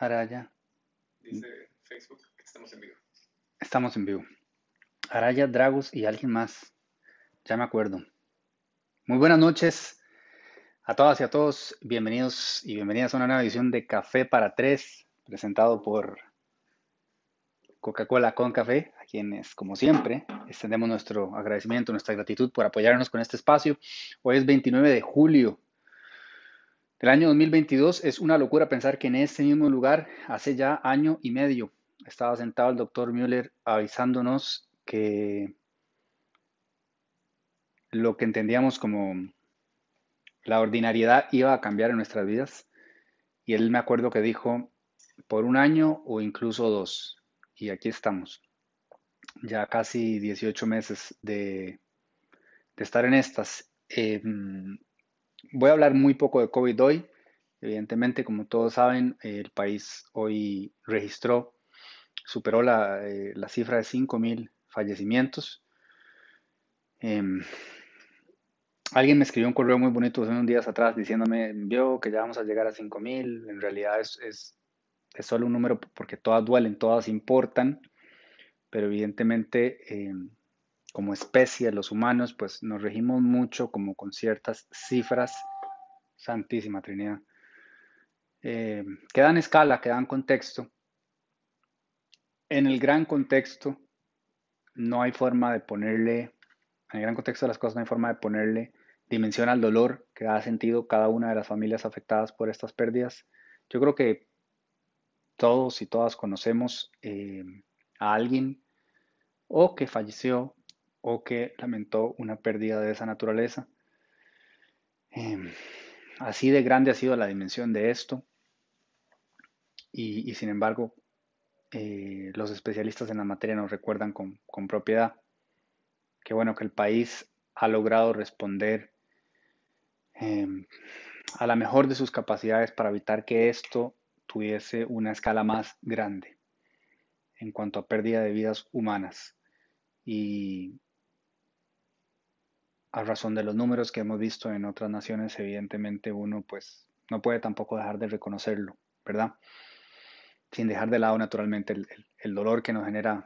Araya. Dice Facebook que estamos en vivo. Estamos en vivo. Araya, Dragos y alguien más. Ya me acuerdo. Muy buenas noches a todas y a todos. Bienvenidos y bienvenidas a una nueva edición de Café para Tres, presentado por Coca-Cola con Café, a quienes, como siempre, extendemos nuestro agradecimiento, nuestra gratitud por apoyarnos con este espacio. Hoy es 29 de julio del año 2022. Es una locura pensar que en este mismo lugar, hace ya año y medio, estaba sentado el doctor Müller avisándonos que lo que entendíamos como la ordinariedad iba a cambiar en nuestras vidas. Y él me acuerdo que dijo, por un año o incluso dos. Y aquí estamos, ya casi 18 meses de, de estar en estas. Eh, Voy a hablar muy poco de COVID hoy. Evidentemente, como todos saben, el país hoy registró, superó la, eh, cifra de 5.000 fallecimientos. Em, alguien me escribió un correo muy bonito hace unos días atrás diciéndome, vio que ya vamos a llegar a 5.000. En realidad es, solo un número porque todas duelen, todas importan, pero evidentemente... Em, como especie, los humanos, pues nos regimos mucho como con ciertas cifras, Santísima Trinidad, eh, que dan escala, que dan contexto. En el gran contexto no hay forma de ponerle, en el gran contexto de las cosas no hay forma de ponerle dimensión al dolor que ha sentido cada una de las familias afectadas por estas pérdidas. Yo creo que todos y todas conocemos eh, a alguien o que falleció o que lamentó una pérdida de esa naturaleza. Em, así de grande ha sido la dimensión de esto y, sin embargo eh, los especialistas en la materia nos recuerdan con, propiedad que bueno que el país ha logrado responder em, a la mejor de sus capacidades para evitar que esto tuviese una escala más grande en cuanto a pérdida de vidas humanas. Y, a razón de los números que hemos visto en otras naciones, evidentemente uno pues no puede tampoco dejar de reconocerlo, ¿verdad? Sin dejar de lado naturalmente el, dolor que nos genera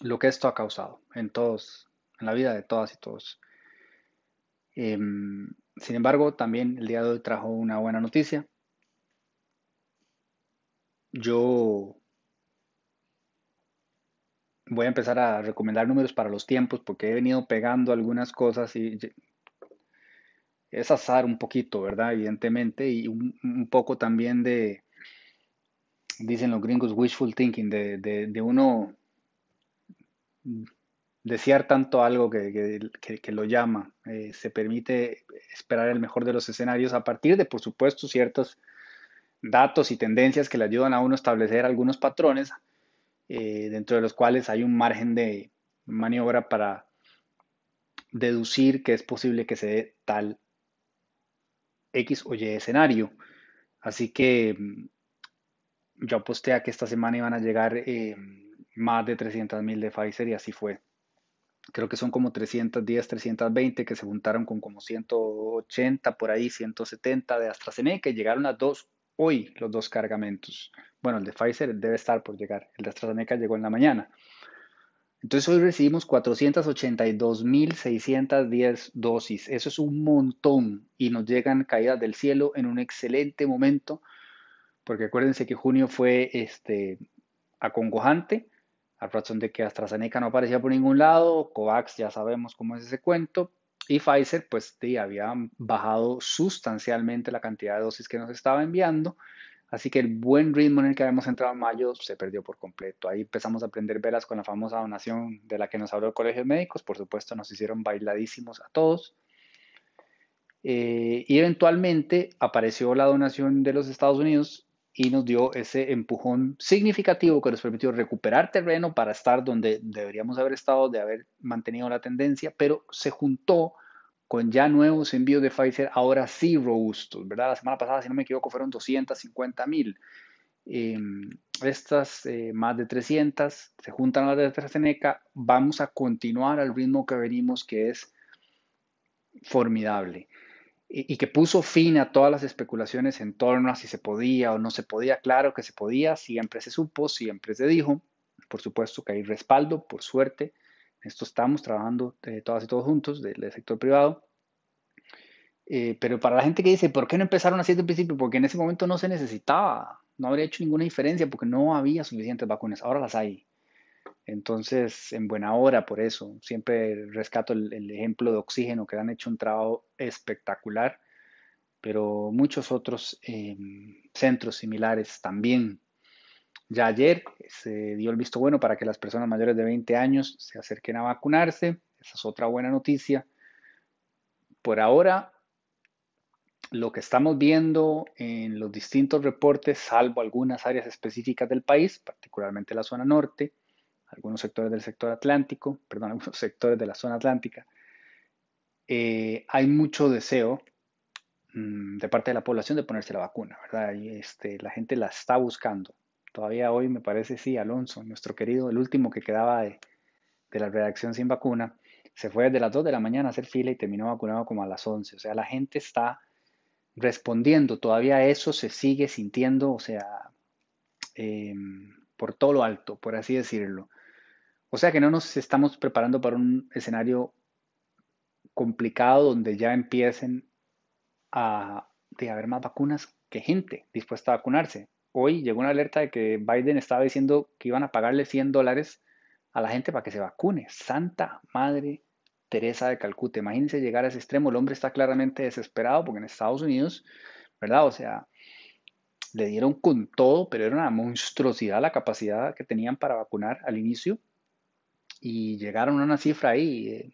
lo que esto ha causado en todos, en la vida de todas y todos. Em, sin embargo, también el día de hoy trajo una buena noticia. Yo voy a empezar a recomendar números para los tiempos porque he venido pegando algunas cosas y es azar un poquito, ¿verdad? Evidentemente, y un, poco también de, dicen los gringos, wishful thinking, de, uno desear tanto algo que, lo llama. Eh, se permite esperar el mejor de los escenarios a partir de, por supuesto, ciertos datos y tendencias que le ayudan a uno a establecer algunos patrones eh, dentro de los cuales hay un margen de maniobra para deducir que es posible que se dé tal X o Y escenario. Así que mm, yo aposté a que esta semana iban a llegar eh, más de 300.000 de Pfizer y así fue. Creo que son como 310, 320 que se juntaron con como 180 por ahí, 170 de AstraZeneca y llegaron a dos hoy los dos cargamentos. Bueno, el de Pfizer debe estar por llegar. El de AstraZeneca llegó en la mañana. Entonces hoy recibimos 482.610 dosis. Eso es un montón y nos llegan caídas del cielo en un excelente momento, porque acuérdense que junio fue este, acongojante, a razón de que AstraZeneca no aparecía por ningún lado, COVAX ya sabemos cómo es ese cuento, y Pfizer pues sí, había bajado sustancialmente la cantidad de dosis que nos estaba enviando Así que el buen ritmo en el que habíamos entrado en mayo se perdió por completo. Ahí empezamos a aprender velas con la famosa donación de la que nos habló el Colegio de Médicos. Por supuesto, nos hicieron bailadísimos a todos. Eh, y eventualmente apareció la donación de los Estados Unidos y nos dio ese empujón significativo que nos permitió recuperar terreno para estar donde deberíamos haber estado, de haber mantenido la tendencia, pero se juntó con ya nuevos envíos de Pfizer, ahora sí robustos, ¿verdad? La semana pasada, si no me equivoco, fueron 250 mil. Em, estas eh, más de 300 se juntan a las de AstraZeneca. Vamos a continuar al ritmo que venimos, que es formidable. Y, que puso fin a todas las especulaciones en torno a si se podía o no se podía. Claro que se podía, siempre se supo, siempre se dijo. Por supuesto que hay respaldo, por suerte. Esto estamos trabajando eh, todas y todos juntos del, sector privado. Eh, pero para la gente que dice, ¿por qué no empezaron así desde el principio? Porque en ese momento no se necesitaba, no habría hecho ninguna diferencia porque no había suficientes vacunas. Ahora las hay. Entonces, en buena hora, por eso, siempre rescato el, ejemplo de oxígeno, que han hecho un trabajo espectacular, pero muchos otros em, centros similares también. Ya ayer se dio el visto bueno para que las personas mayores de 20 años se acerquen a vacunarse. Esa es otra buena noticia. Por ahora, lo que estamos viendo en los distintos reportes, salvo algunas áreas específicas del país, particularmente la zona norte, algunos sectores del sector atlántico, perdón, algunos sectores de la zona atlántica, eh, hay mucho deseo mm, de parte de la población de ponerse la vacuna, ¿verdad? Este, la gente la está buscando. Todavía hoy me parece, sí, Alonso, nuestro querido, el último que quedaba de, de la redacción sin vacuna, se fue desde las 2 de la mañana a hacer fila y terminó vacunado como a las 11. O sea, la gente está respondiendo, todavía eso se sigue sintiendo, o sea, em, por todo lo alto, por así decirlo. O sea que no nos estamos preparando para un escenario complicado donde ya empiecen a de haber más vacunas que gente dispuesta a vacunarse. Hoy llegó una alerta de que Biden estaba diciendo que iban a pagarle 100 dólares a la gente para que se vacune. Santa Madre Teresa de Calcuta. Imagínense llegar a ese extremo. El hombre está claramente desesperado porque en Estados Unidos, ¿verdad? O sea, le dieron con todo, pero era una monstruosidad la capacidad que tenían para vacunar al inicio y llegaron a una cifra ahí, eh,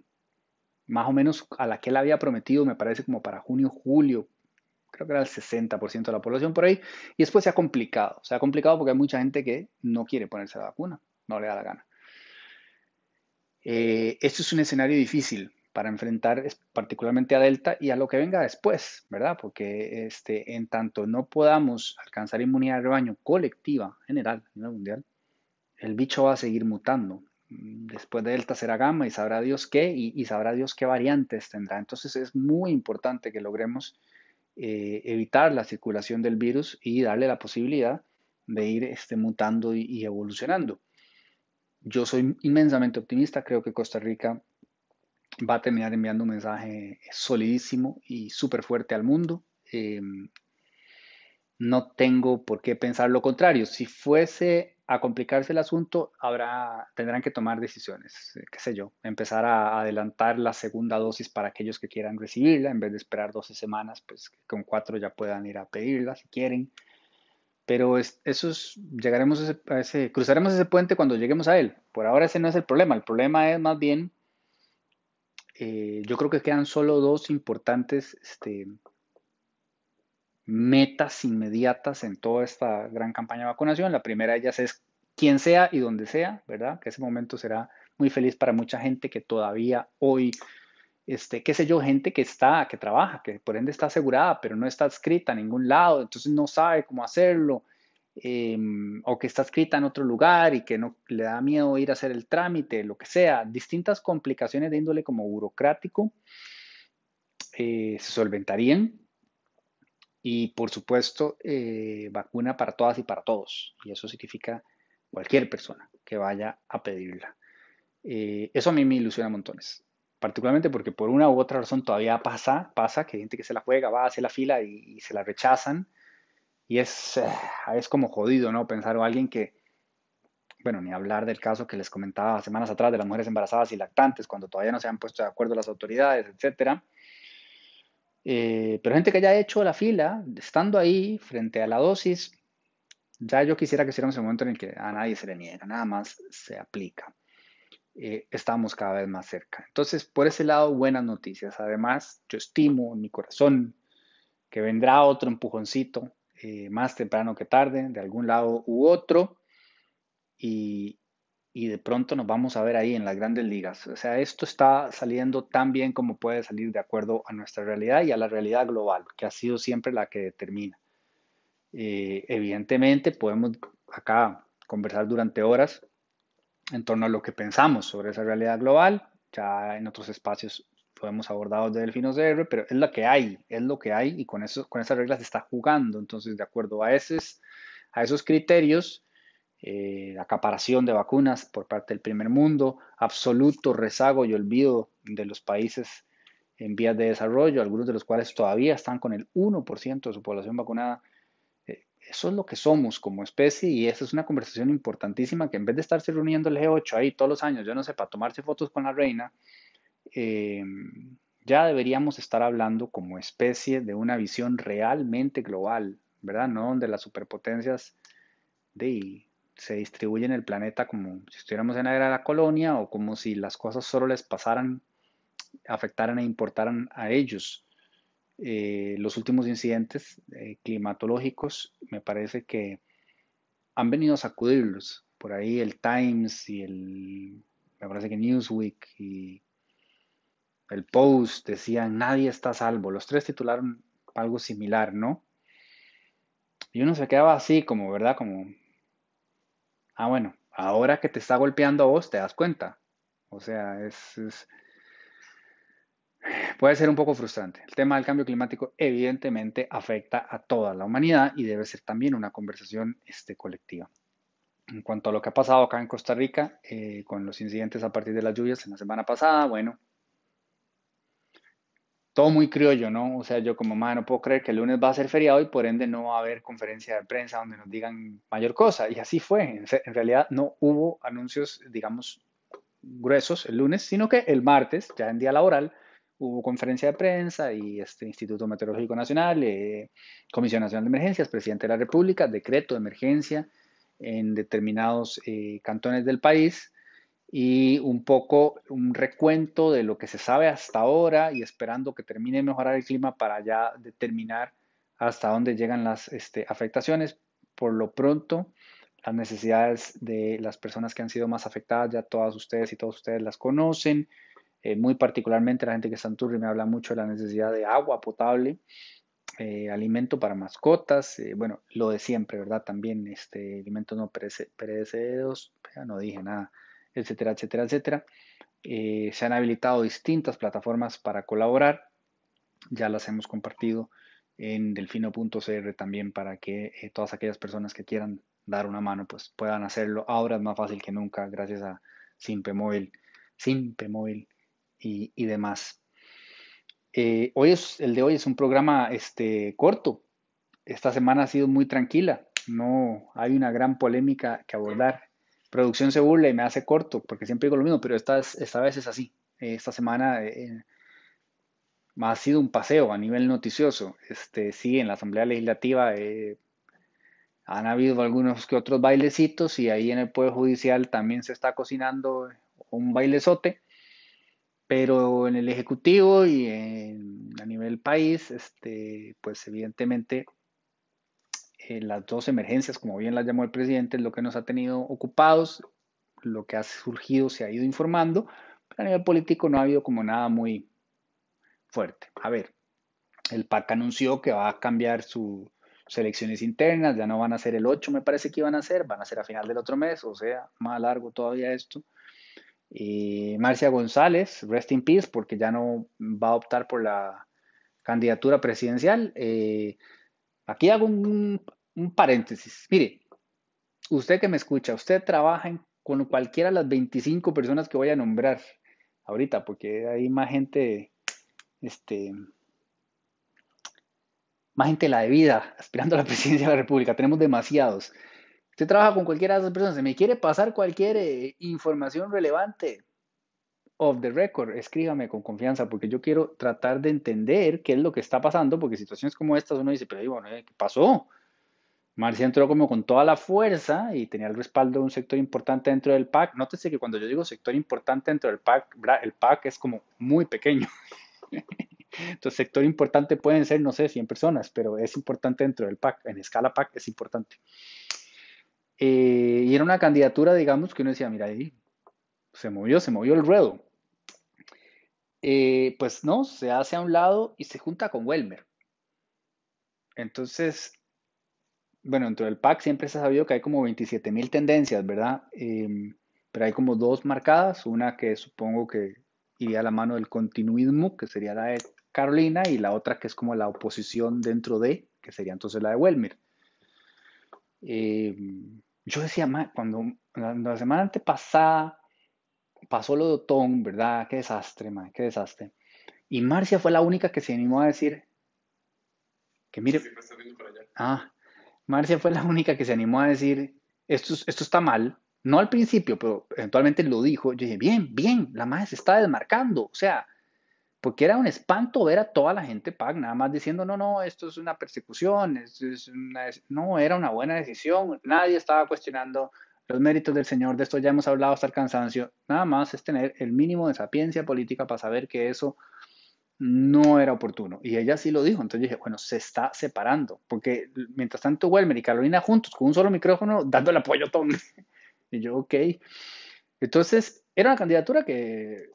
más o menos a la que él había prometido, me parece como para junio, julio, creo que era el 60% de la población por ahí, y después se ha complicado, se ha complicado porque hay mucha gente que no quiere ponerse la vacuna, no le da la gana. Eh, esto es un escenario difícil para enfrentar particularmente a Delta y a lo que venga después, ¿verdad? Porque este, en tanto no podamos alcanzar inmunidad de rebaño colectiva, general, mundial, el bicho va a seguir mutando después de Delta será Gamma y sabrá Dios qué y, sabrá Dios qué variantes tendrá. Entonces es muy importante que logremos eh, evitar la circulación del virus y darle la posibilidad de ir este, mutando y, evolucionando. Yo soy inmensamente optimista, creo que Costa Rica va a terminar enviando un mensaje solidísimo y súper fuerte al mundo. Em, no tengo por qué pensar lo contrario. Si fuese a complicarse el asunto, habrá, tendrán que tomar decisiones, eh, qué sé yo, empezar a adelantar la segunda dosis para aquellos que quieran recibirla, en vez de esperar 12 semanas, pues con cuatro ya puedan ir a pedirla si quieren. Pero es, llegaremos a ese, cruzaremos ese puente cuando lleguemos a él. Por ahora ese no es el problema, el problema es más bien, eh, yo creo que quedan solo dos importantes este, metas inmediatas en toda esta gran campaña de vacunación. La primera de ellas es quien sea y donde sea, ¿verdad? Que ese momento será muy feliz para mucha gente que todavía hoy, este, qué sé yo, gente que está, que trabaja, que por ende está asegurada, pero no está escrita en ningún lado, entonces no sabe cómo hacerlo, em, o que está escrita en otro lugar y que no le da miedo ir a hacer el trámite, lo que sea, distintas complicaciones de índole como burocrático eh, se solventarían y por supuesto, eh, vacuna para todas y para todos. Y eso significa cualquier persona que vaya a pedirla. Eh, eso a mí me ilusiona montones. Particularmente porque por una u otra razón todavía pasa, pasa que hay gente que se la juega, va a hacer la fila y, se la rechazan. Y es, eh, es como jodido, ¿no? Pensar o alguien que, bueno, ni hablar del caso que les comentaba semanas atrás de las mujeres embarazadas y lactantes, cuando todavía no se han puesto de acuerdo las autoridades, etcétera eh, pero gente que haya hecho la fila, estando ahí frente a la dosis, ya yo quisiera que hiciéramos el momento en el que a nadie se le niega, nada más se aplica. Eh, estamos cada vez más cerca. Entonces, por ese lado, buenas noticias. Además, yo estimo en mi corazón que vendrá otro empujoncito, eh, más temprano que tarde, de algún lado u otro, y, y de pronto nos vamos a ver ahí en las grandes ligas. O sea, esto está saliendo tan bien como puede salir de acuerdo a nuestra realidad y a la realidad global, que ha sido siempre la que determina. Eh, evidentemente podemos acá conversar durante horas en torno a lo que pensamos sobre esa realidad global. Ya en otros espacios lo hemos abordado desde Delfino CR, pero es lo que hay, es lo que hay y con, eso, con esas reglas se está jugando. Entonces, de acuerdo a, esos, a esos criterios, eh, acaparación de vacunas por parte del primer mundo, absoluto rezago y olvido de los países en vías de desarrollo, algunos de los cuales todavía están con el 1% de su población vacunada. Eh, eso es lo que somos como especie y esa es una conversación importantísima que en vez de estarse reuniendo el G8 ahí todos los años, yo no sé, para tomarse fotos con la reina, eh, ya deberíamos estar hablando como especie de una visión realmente global, ¿verdad? No donde las superpotencias de, se distribuyen el planeta como si estuviéramos en la era de la colonia o como si las cosas solo les pasaran, afectaran e importaran a ellos. Eh, los últimos incidentes eh, climatológicos me parece que han venido a sacudirlos. Por ahí el Times y el, me parece que Newsweek y el Post decían, nadie está salvo. Los tres titularon algo similar, ¿no? Y uno se quedaba así, como, ¿verdad? Como, ah, bueno, ahora que te está golpeando a vos, te das cuenta. O sea, es, puede ser un poco frustrante. El tema del cambio climático evidentemente afecta a toda la humanidad y debe ser también una conversación este, colectiva. En cuanto a lo que ha pasado acá en Costa Rica eh, con los incidentes a partir de las lluvias en la semana pasada, bueno, todo muy criollo, ¿no? O sea, yo como madre no puedo creer que el lunes va a ser feriado y por ende no va a haber conferencia de prensa donde nos digan mayor cosa. Y así fue. En realidad no hubo anuncios, digamos, gruesos el lunes, sino que el martes, ya en día laboral, hubo conferencia de prensa y este Instituto Meteorológico Nacional, eh, Comisión Nacional de Emergencias, Presidente de la República, decreto de emergencia en determinados eh, cantones del país y un poco un recuento de lo que se sabe hasta ahora y esperando que termine de mejorar el clima para ya determinar hasta dónde llegan las este, afectaciones. Por lo pronto, las necesidades de las personas que han sido más afectadas, ya todas ustedes y todos ustedes las conocen. Eh, muy particularmente la gente que está en Turri me habla mucho de la necesidad de agua potable, eh, alimento para mascotas, eh, bueno, lo de siempre, ¿verdad? También este, alimentos no perecederos, ya no dije nada etcétera, etcétera, etcétera. Eh, se han habilitado distintas plataformas para colaborar. Ya las hemos compartido en delfino.cr también para que eh, todas aquellas personas que quieran dar una mano pues puedan hacerlo. Ahora es más fácil que nunca gracias a Simpe Móvil, Simpe Móvil y, y demás. Eh, hoy es, el de hoy es un programa este, corto. Esta semana ha sido muy tranquila. No hay una gran polémica que abordar producción se burla y me hace corto, porque siempre digo lo mismo, pero esta, esta vez es así. Esta semana eh, ha sido un paseo a nivel noticioso. Este, sí, en la Asamblea Legislativa eh, han habido algunos que otros bailecitos y ahí en el Poder Judicial también se está cocinando un bailezote, pero en el Ejecutivo y a nivel país, este, pues evidentemente eh, las dos emergencias, como bien las llamó el presidente, es lo que nos ha tenido ocupados, lo que ha surgido se ha ido informando, pero a nivel político no ha habido como nada muy fuerte. A ver, el PAC anunció que va a cambiar sus elecciones internas, ya no van a ser el 8, me parece que iban a ser, van a ser a final del otro mes, o sea, más largo todavía esto. Y Marcia González, rest in peace, porque ya no va a optar por la candidatura presidencial. Eh, aquí hago un, un paréntesis. Mire, usted que me escucha, usted trabaja con cualquiera de las 25 personas que voy a nombrar ahorita, porque hay más gente, este, más gente la de vida aspirando a la presidencia de la República. Tenemos demasiados. Usted trabaja con cualquiera de esas personas. Se me quiere pasar cualquier eh, información relevante of the record, escríbame con confianza, porque yo quiero tratar de entender qué es lo que está pasando, porque situaciones como estas uno dice, pero bueno, ¿qué pasó? Marcia entró como con toda la fuerza y tenía el respaldo de un sector importante dentro del PAC. Nótese que cuando yo digo sector importante dentro del PAC, el PAC es como muy pequeño. Entonces, sector importante pueden ser, no sé, 100 personas, pero es importante dentro del PAC. En escala PAC es importante. Eh, y era una candidatura, digamos, que uno decía, mira, ahí se movió, se movió el ruedo. Eh, pues no, se hace a un lado y se junta con Welmer. Entonces, bueno, dentro del pack siempre se ha sabido que hay como 27 mil tendencias, ¿verdad? Em, pero hay como dos marcadas, una que supongo que iría a la mano del continuismo, que sería la de Carolina, y la otra que es como la oposición dentro de, que sería entonces la de Welmer. Eh, yo decía, cuando la, semana antepasada pasó lo de Otón, ¿verdad? Qué desastre, man, qué desastre. Y Marcia fue la única que se animó a decir que mire. Ah, Marcia fue la única que se animó a decir esto, esto está mal. No al principio, pero eventualmente lo dijo. Yo dije, bien, bien, la madre se está desmarcando. O sea, porque era un espanto ver a toda la gente PAC nada más diciendo, no, no, esto es una persecución, es no, era una buena decisión, nadie estaba cuestionando los méritos del Señor, de esto ya hemos hablado hasta el cansancio, nada más es tener el mínimo de sapiencia política para saber que eso no era oportuno. Y ella sí lo dijo, entonces dije, bueno, se está separando, porque mientras tanto Welmer y Carolina juntos con un solo micrófono dando el apoyo a Tom. y yo, ok. Entonces, era una candidatura que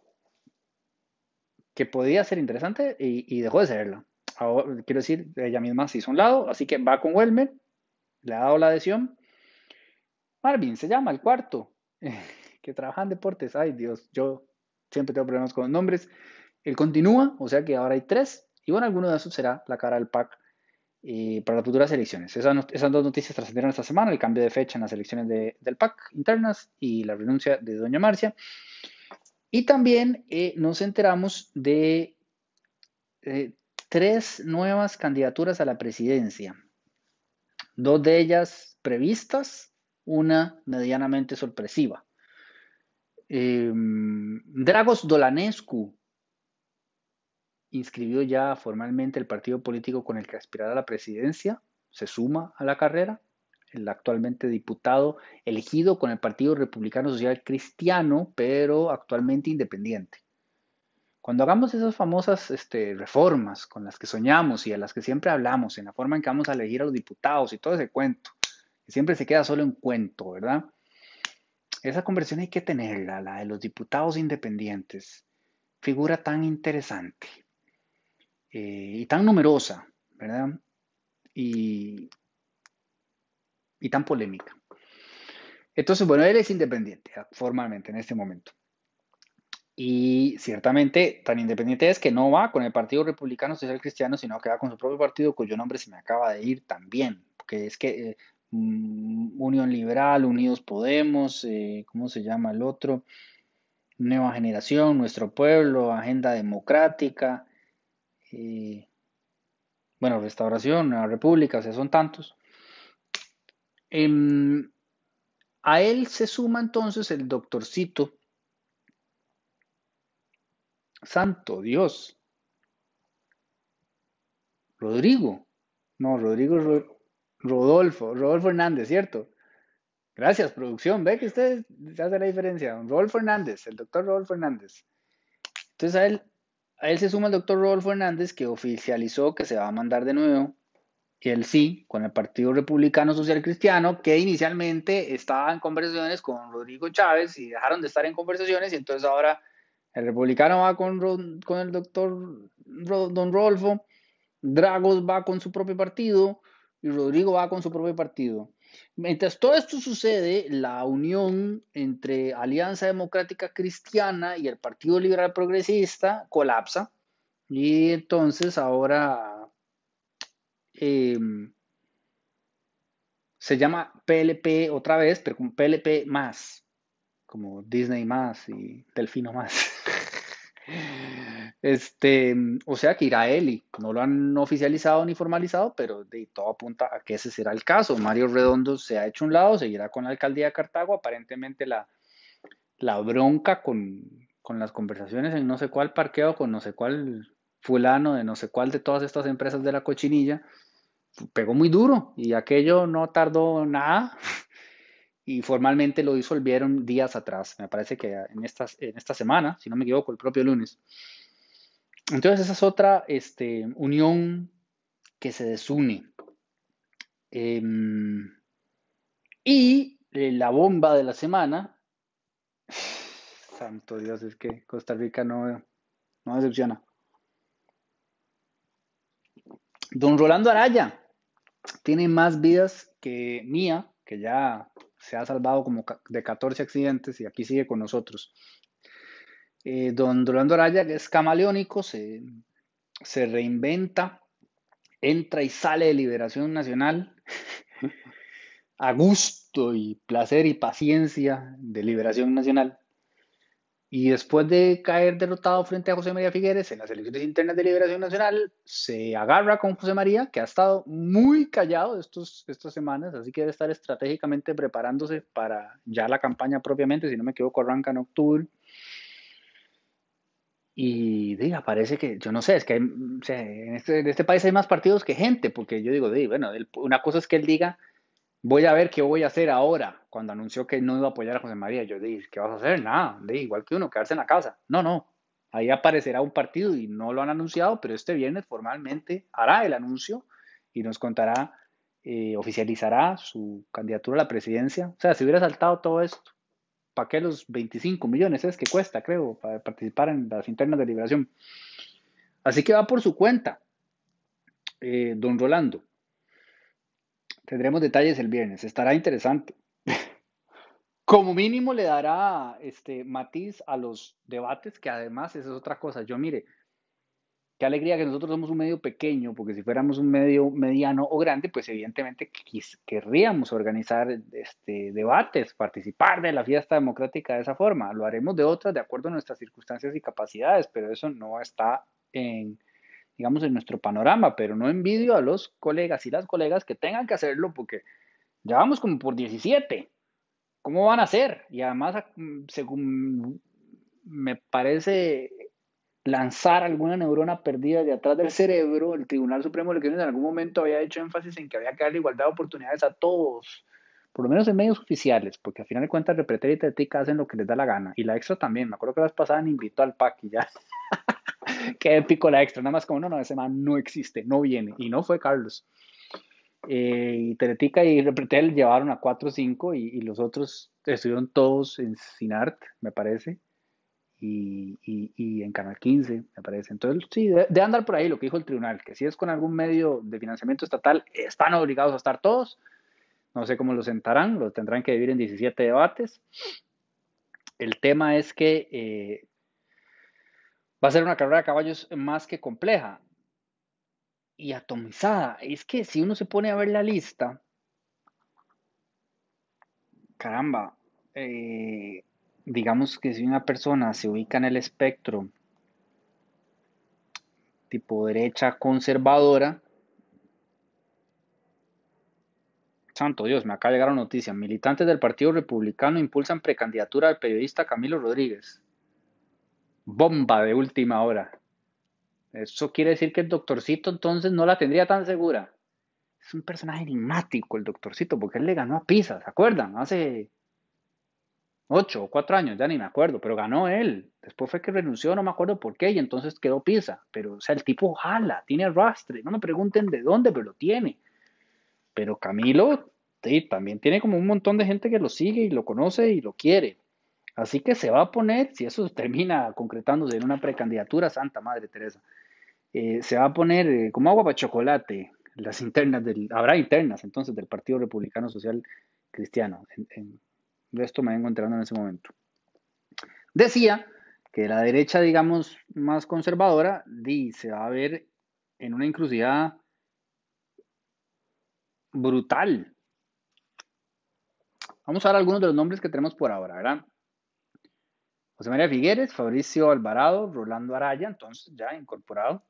que podía ser interesante y, dejó de serlo. quiero decir, ella misma se hizo un lado, así que va con Welmer, le ha dado la adhesión. Marvin se llama el cuarto, que trabaja en deportes. Ay Dios, yo siempre tengo problemas con nombres. Él continúa, o sea que ahora hay tres, y bueno, alguno de esos será la cara del PAC eh, para las futuras elecciones. Esas, dos noticias trascendieron esta semana, el cambio de fecha en las elecciones del PAC internas y la renuncia de doña Marcia. Y también eh, nos enteramos de eh, tres nuevas candidaturas a la presidencia. Dos de ellas previstas, una medianamente sorpresiva. Em, Dragos Dolanescu inscribió ya formalmente el partido político con el que aspirará a la presidencia, se suma a la carrera el actualmente diputado elegido con el Partido Republicano Social Cristiano, pero actualmente independiente. Cuando hagamos esas famosas este, reformas con las que soñamos y a las que siempre hablamos, en la forma en que vamos a elegir a los diputados y todo ese cuento, que siempre se queda solo en cuento, ¿verdad? Esa conversión hay que tenerla, la de los diputados independientes. Figura tan interesante eh, y tan numerosa, ¿verdad? Y y tan polémica. Entonces, bueno, él es independiente formalmente en este momento. Y ciertamente tan independiente es que no va con el Partido Republicano Social Cristiano, sino que va con su propio partido, cuyo nombre se me acaba de ir también, porque es que eh, mm, Unión Liberal, Unidos Podemos, eh, ¿cómo se llama el otro? Nueva Generación, Nuestro Pueblo, Agenda Democrática, eh, bueno, Restauración, Nueva República, o sea, son tantos. Em, a él se suma entonces el doctorcito. Santo Dios. Rodrigo. No, Rodrigo Rodolfo. Rodolfo Hernández, ¿cierto? Gracias, producción. Ve que usted hace la diferencia. Rodolfo Hernández, el doctor Rodolfo Hernández. Entonces a él, a él se suma el doctor Rodolfo Hernández que oficializó que se va a mandar de nuevo el sí con el Partido Republicano Social Cristiano, que inicialmente estaba en conversaciones con Rodrigo Chávez y dejaron de estar en conversaciones y entonces ahora el republicano va con, con el doctor Don Rolfo, Dragos va con su propio partido y Rodrigo va con su propio partido. Mientras todo esto sucede, la unión entre Alianza Democrática Cristiana y el Partido Liberal Progresista colapsa y entonces ahora Em, se llama PLP otra vez, pero con PLP más, como Disney más y Delfino más. Este, o sea que irá Eli, no lo han oficializado ni formalizado, pero de todo apunta a que ese será el caso. Mario Redondo se ha hecho un lado, seguirá con la alcaldía de Cartago. Aparentemente la, la bronca con, con las conversaciones en no sé cuál parqueo, con no sé cuál fulano de no sé cuál de todas estas empresas de la cochinilla, pegó muy duro y aquello no tardó nada y formalmente lo disolvieron días atrás. Me parece que en, en esta semana, si no me equivoco, el propio lunes. Entonces esa es otra este, unión que se desune. Em, y la bomba de la semana, santo Dios, es que Costa Rica no, no decepciona. Don Rolando Araya, tiene más vidas que Mía, que ya se ha salvado como de 14 accidentes y aquí sigue con nosotros. Eh, don Rolando Araya, que es camaleónico, se, se reinventa, entra y sale de Liberación Nacional a gusto y placer y paciencia de Liberación Nacional. Y después de caer derrotado frente a José María Figueres en las elecciones internas de Liberación Nacional, se agarra con José María, que ha estado muy callado estos, estas semanas, así que debe estar estratégicamente preparándose para ya la campaña propiamente, si no me equivoco, arranca en octubre. Y diga, parece que, yo no sé, es que en, este, en, este, país hay más partidos que gente, porque yo digo, bueno, una cosa es que él diga, voy a ver qué voy a hacer ahora, cuando anunció que no iba a apoyar a José María. Yo dije, ¿qué vas a hacer? Nada, de igual que uno, quedarse en la casa. No, no, ahí aparecerá un partido y no lo han anunciado, pero este viernes formalmente hará el anuncio y nos contará, eh, oficializará su candidatura a la presidencia. O sea, si hubiera saltado todo esto, ¿para qué los 25 millones es que cuesta, creo, para participar en las internas de liberación? Así que va por su cuenta, eh, don Rolando. Tendremos detalles el viernes, estará interesante. Como mínimo le dará este matiz a los debates, que además esa es otra cosa. Yo mire, Qué alegría que nosotros somos un medio pequeño, porque si fuéramos un medio mediano o grande, pues evidentemente querríamos organizar este, debates, participar de la fiesta democrática de esa forma. Lo haremos de otras, de acuerdo a nuestras circunstancias y capacidades, pero eso no está en, digamos, en nuestro panorama. Pero no envidio a los colegas y las colegas que tengan que hacerlo, porque ya vamos como por 17. ¿Cómo van a hacer? Y además, según me parece lanzar alguna neurona perdida de atrás del cerebro, el Tribunal Supremo de Elecciones en algún momento había hecho énfasis en que había que darle igualdad de oportunidades a todos, por lo menos en medios oficiales, porque al final de cuentas Repreter y Tetica hacen lo que les da la gana. Y la extra también, me acuerdo que las pasadas invitó al PAC y ya. Qué épico la extra, nada más como no, no, ese no existe, no viene. Y no fue Carlos. Eh, y Teletica y Repretel llevaron a 4 o 5 y, y, los otros estuvieron todos en Sinart, me parece y, en Canal 15, me parece. Entonces, sí, de, andar por ahí lo que dijo el tribunal, que si es con algún medio de financiamiento estatal, están obligados a estar todos. No sé cómo lo sentarán, lo tendrán que dividir en 17 debates. El tema es que eh, va a ser una carrera de caballos más que compleja y atomizada. Es que si uno se pone a ver la lista, caramba, eh, digamos que si una persona se ubica en el espectro tipo derecha conservadora, santo Dios, me acaba de llegar una noticia, militantes del Partido Republicano impulsan precandidatura del periodista Camilo Rodríguez. Bomba de última hora. Eso quiere decir que el doctorcito entonces no la tendría tan segura. Es un personaje enigmático el doctorcito, porque él le ganó a Pisa, ¿se acuerdan? Hace ocho o cuatro años, ya ni me acuerdo, pero ganó él. Después fue que renunció, no me acuerdo por qué, y entonces quedó Pisa. Pero, o sea, el tipo jala, tiene arrastre. No me pregunten de dónde, pero lo tiene. Pero Camilo, sí, también tiene como un montón de gente que lo sigue y lo conoce y lo quiere. Así que se va a poner, si eso termina concretándose en una precandidatura, Santa Madre Teresa, eh, se va a poner eh, como agua para chocolate las internas del, habrá internas entonces del Partido Republicano Social Cristiano en, de esto me vengo enterando en ese momento. Decía que la derecha, digamos, más conservadora, se va a ver en una encrucijada brutal. Vamos a ver algunos de los nombres que tenemos por ahora, ¿verdad? José María Figueres, Fabricio Alvarado, Rolando Araya, entonces ya incorporado.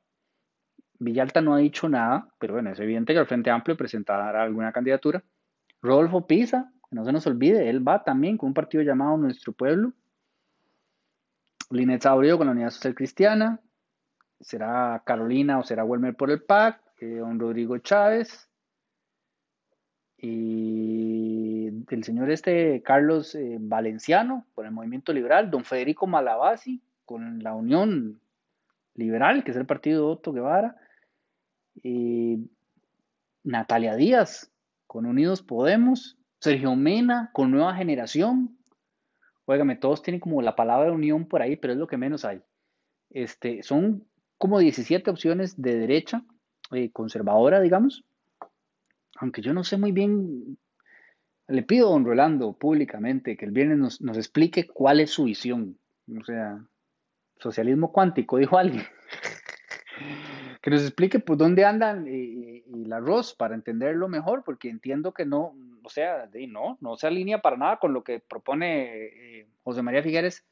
Villalta no ha dicho nada, pero bueno, es evidente que el Frente Amplio presentará alguna candidatura. Rodolfo Pisa, no se nos olvide, él va también con un partido llamado Nuestro Pueblo. Linet Saurio con la Unidad Social Cristiana. Será Carolina o será Welmer por el PAC. Eh, don Rodrigo Chávez. Y el señor este Carlos eh, Valenciano por el Movimiento Liberal. Don Federico Malabasi con la Unión Liberal, que es el partido de Otto Guevara. Natalia Díaz con Unidos Podemos. Sergio Mena con Nueva Generación. Óigame, todos tienen como la palabra unión por ahí, pero es lo que menos hay. Este, son como 17 opciones de derecha, eh, conservadora, digamos. Aunque yo no sé muy bien, le pido a don Rolando públicamente que el viernes nos, explique cuál es su visión. O sea, socialismo cuántico, dijo alguien. que nos explique por dónde andan y, el arroz para entenderlo mejor, porque entiendo que no, o sea, no, no se alinea para nada con lo que propone eh, José María Figueres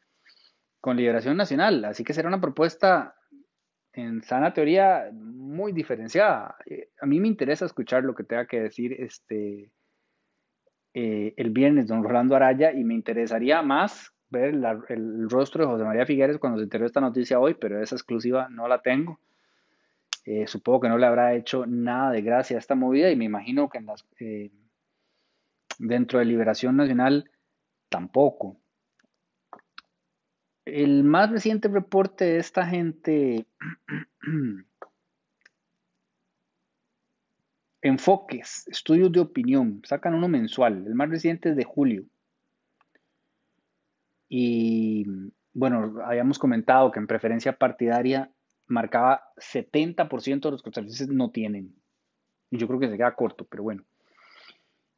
con Liberación Nacional. Así que será una propuesta en sana teoría muy diferenciada. Eh, a mí me interesa escuchar lo que tenga que decir este eh, el viernes don Rolando Araya y me interesaría más ver el rostro de José María Figueres cuando se enteró esta noticia hoy, pero esa exclusiva no la tengo. Eh, supongo que no le habrá hecho nada de gracia a esta movida y me imagino que en las, dentro de Liberación Nacional tampoco. El más reciente reporte de esta gente, enfoques, estudios de opinión, sacan uno mensual, el más reciente es de julio. Y bueno, habíamos comentado que en preferencia partidaria marcaba 70% de los costarricenses no tienen. Y yo creo que se queda corto, pero bueno.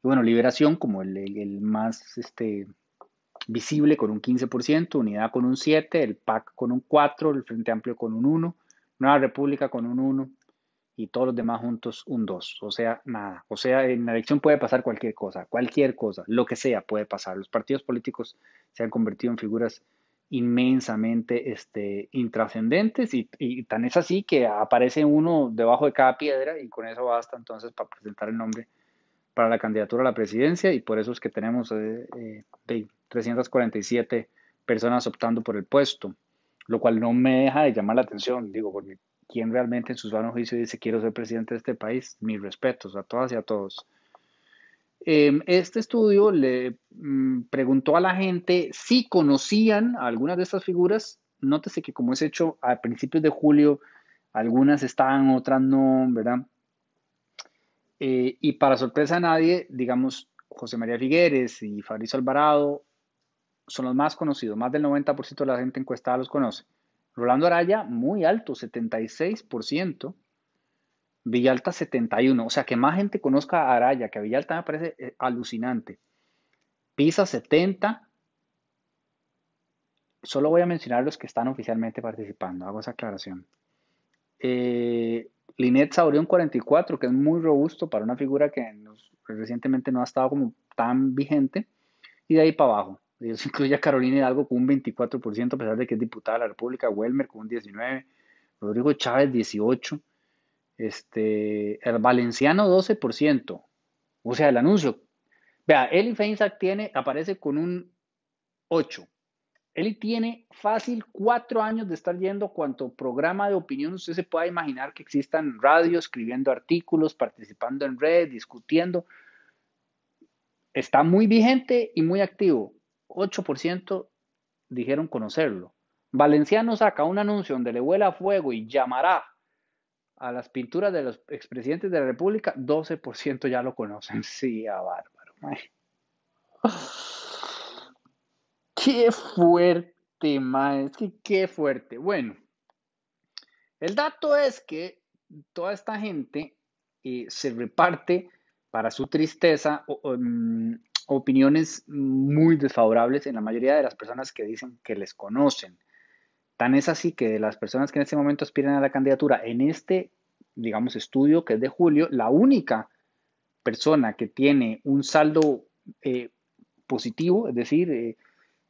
Bueno, Liberación como el, el más este, visible con un 15%, Unidad con un 7%, el PAC con un 4%, el Frente Amplio con un 1%, Nueva República con un 1% y todos los demás juntos un 2%. O sea, nada. O sea, en la elección puede pasar cualquier cosa, cualquier cosa, lo que sea puede pasar. Los partidos políticos se han convertido en figuras inmensamente este, intrascendentes y, y tan es así que aparece uno debajo de cada piedra y con eso basta entonces para presentar el nombre para la candidatura a la presidencia y por eso es que tenemos eh, eh, 347 personas optando por el puesto, lo cual no me deja de llamar la atención, digo, porque quien realmente en su sano juicio dice quiero ser presidente de este país, mis respetos a todas y a todos. Em, este estudio le mm, preguntó a la gente si conocían algunas de estas figuras. Nótese que como es hecho a principios de julio, algunas estaban, otras no, ¿verdad? Eh, y para sorpresa de nadie, digamos, José María Figueres y Fabrizio Alvarado son los más conocidos, más del 90% de la gente encuestada los conoce. Rolando Araya, muy alto, 76%. Villalta 71, o sea que más gente conozca a Araya que a Villalta me parece eh, alucinante. Pisa 70. Solo voy a mencionar los que están oficialmente participando, hago esa aclaración. Eh, Linet Saurión 44, que es muy robusto para una figura que recientemente no ha estado como tan vigente. Y de ahí para abajo. Eso incluye a Carolina Hidalgo con un 24%, a pesar de que es diputada de la República, Welmer con un 19%, Rodrigo Chávez 18%, este, el Valenciano 12%. O sea, el anuncio. Vea, Eli Feinsack tiene, aparece con un 8%. Eli tiene fácil cuatro años de estar yendo cuanto programa de opinión usted se pueda imaginar que existan en radio, escribiendo artículos, participando en red, discutiendo. Está muy vigente y muy activo. 8% dijeron conocerlo. Valenciano saca un anuncio donde le vuela fuego y llamará a las pinturas de los expresidentes de la República, 12% ya lo conocen. Sí, a bárbaro. Qué fuerte, maestro. Qué fuerte. Bueno, el dato es que toda esta gente eh, se reparte para su tristeza mm, opiniones muy desfavorables en la mayoría de las personas que dicen que les conocen. Tan es así que de las personas que en este momento aspiran a la candidatura, en este, digamos, estudio que es de julio, la única persona que tiene un saldo eh, positivo, es decir, eh,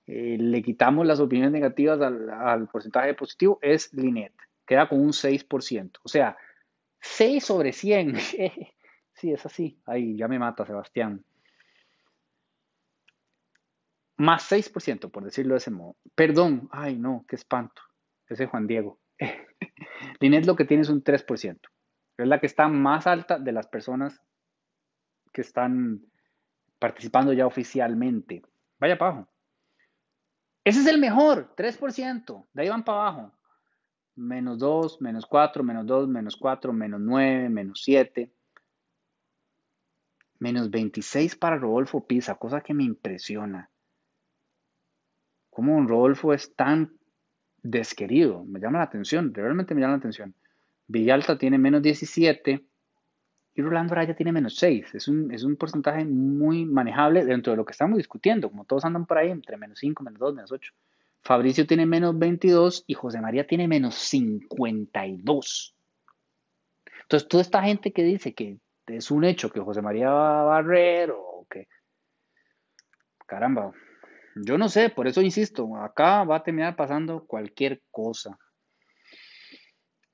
eh, le quitamos las opiniones negativas al, porcentaje positivo, es Linet. Queda con un 6%. O sea, 6 sobre 100. sí, es así. Ahí ya me mata Sebastián. Más 6%, por decirlo de ese modo. Perdón. Ay, no, qué espanto. Ese es Juan Diego. Linet lo que tiene es un 3%. Es la que está más alta de las personas que están participando ya oficialmente. Vaya pajo. Ese es el mejor, 3%. De ahí van para abajo. Menos 2, menos 4, menos 2, menos 4, menos 9, menos 7. Menos 26 para Rodolfo Pisa, cosa que me impresiona. ¿Cómo un Rodolfo es tan desquerido? Me llama la atención, realmente me llama la atención. Villalta tiene menos 17 y Rolando Araya tiene menos 6. Es un, es un porcentaje muy manejable dentro de lo que estamos discutiendo. Como todos andan por ahí, entre menos 5, menos 2, menos 8. Fabricio tiene menos 22 y José María tiene menos 52. Entonces, toda esta gente que dice que es un hecho que José María va a barrer o que... Caramba, yo no sé, por eso insisto, acá va a terminar pasando cualquier cosa.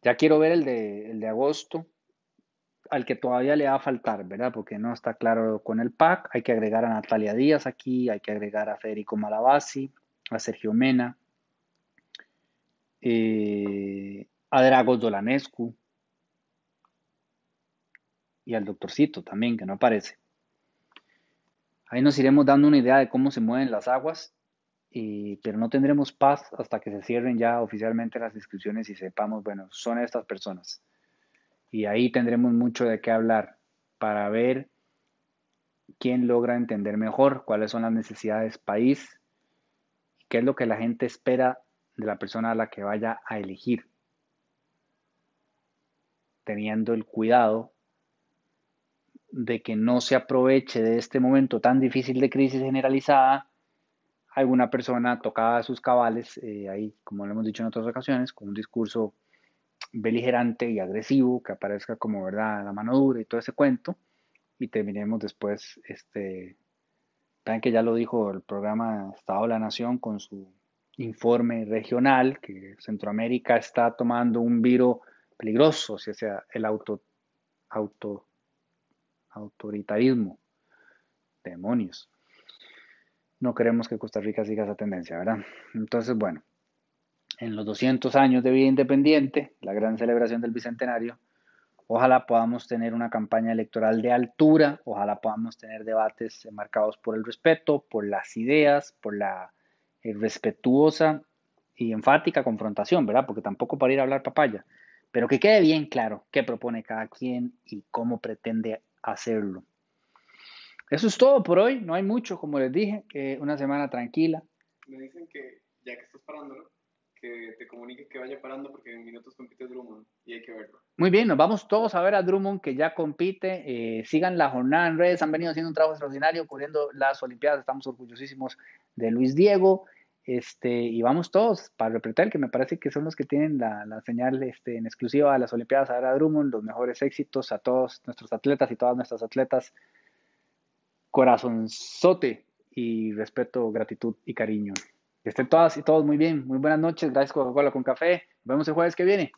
Ya quiero ver el de, el de agosto, al que todavía le va a faltar, ¿verdad? Porque no está claro con el PAC. Hay que agregar a Natalia Díaz aquí, hay que agregar a Federico Malavasi, a Sergio Mena, eh, a Dragos Dolanescu y al doctorcito también, que no aparece. Ahí nos iremos dando una idea de cómo se mueven las aguas, pero no tendremos paz hasta que se cierren ya oficialmente las inscripciones y sepamos, bueno, son estas personas. Y ahí tendremos mucho de qué hablar para ver quién logra entender mejor cuáles son las necesidades país, qué es lo que la gente espera de la persona a la que vaya a elegir, teniendo el cuidado de que no se aproveche de este momento tan difícil de crisis generalizada alguna persona tocada a sus cabales, eh, ahí, como lo hemos dicho en otras ocasiones, con un discurso beligerante y agresivo, que aparezca como verdad la mano dura y todo ese cuento, y terminemos después, este, vean que ya lo dijo el programa Estado de la Nación con su informe regional, que Centroamérica está tomando un virus peligroso, o sea, el auto, auto autoritarismo. Demonios. No queremos que Costa Rica siga esa tendencia, ¿verdad? Entonces, bueno, en los 200 años de vida independiente, la gran celebración del Bicentenario, ojalá podamos tener una campaña electoral de altura, ojalá podamos tener debates marcados por el respeto, por las ideas, por la eh, respetuosa y enfática confrontación, ¿verdad? Porque tampoco para ir a hablar papaya, pero que quede bien claro qué propone cada quien y cómo pretende hacerlo. Eso es todo por hoy, no hay mucho, como les dije, que una semana tranquila. Me dicen que ya que estás parándolo, que te comunique que vaya parando porque en minutos compite Drummond y hay que verlo. Muy bien, nos vamos todos a ver a Drummond que ya compite. Eh, sigan la jornada en redes, han venido haciendo un trabajo extraordinario cubriendo las Olimpiadas. Estamos orgullosísimos de Luis Diego. Este, y vamos todos para Repretel, que me parece que son los que tienen la, la señal este, en exclusiva a las Olimpiadas a ver a Drummond, los mejores éxitos a todos nuestros atletas y todas nuestras atletas. Corazonzote y respeto, gratitud y cariño. Que estén todas y todos muy bien. Muy buenas noches. Gracias Coca-Cola con café. Nos vemos el jueves que viene.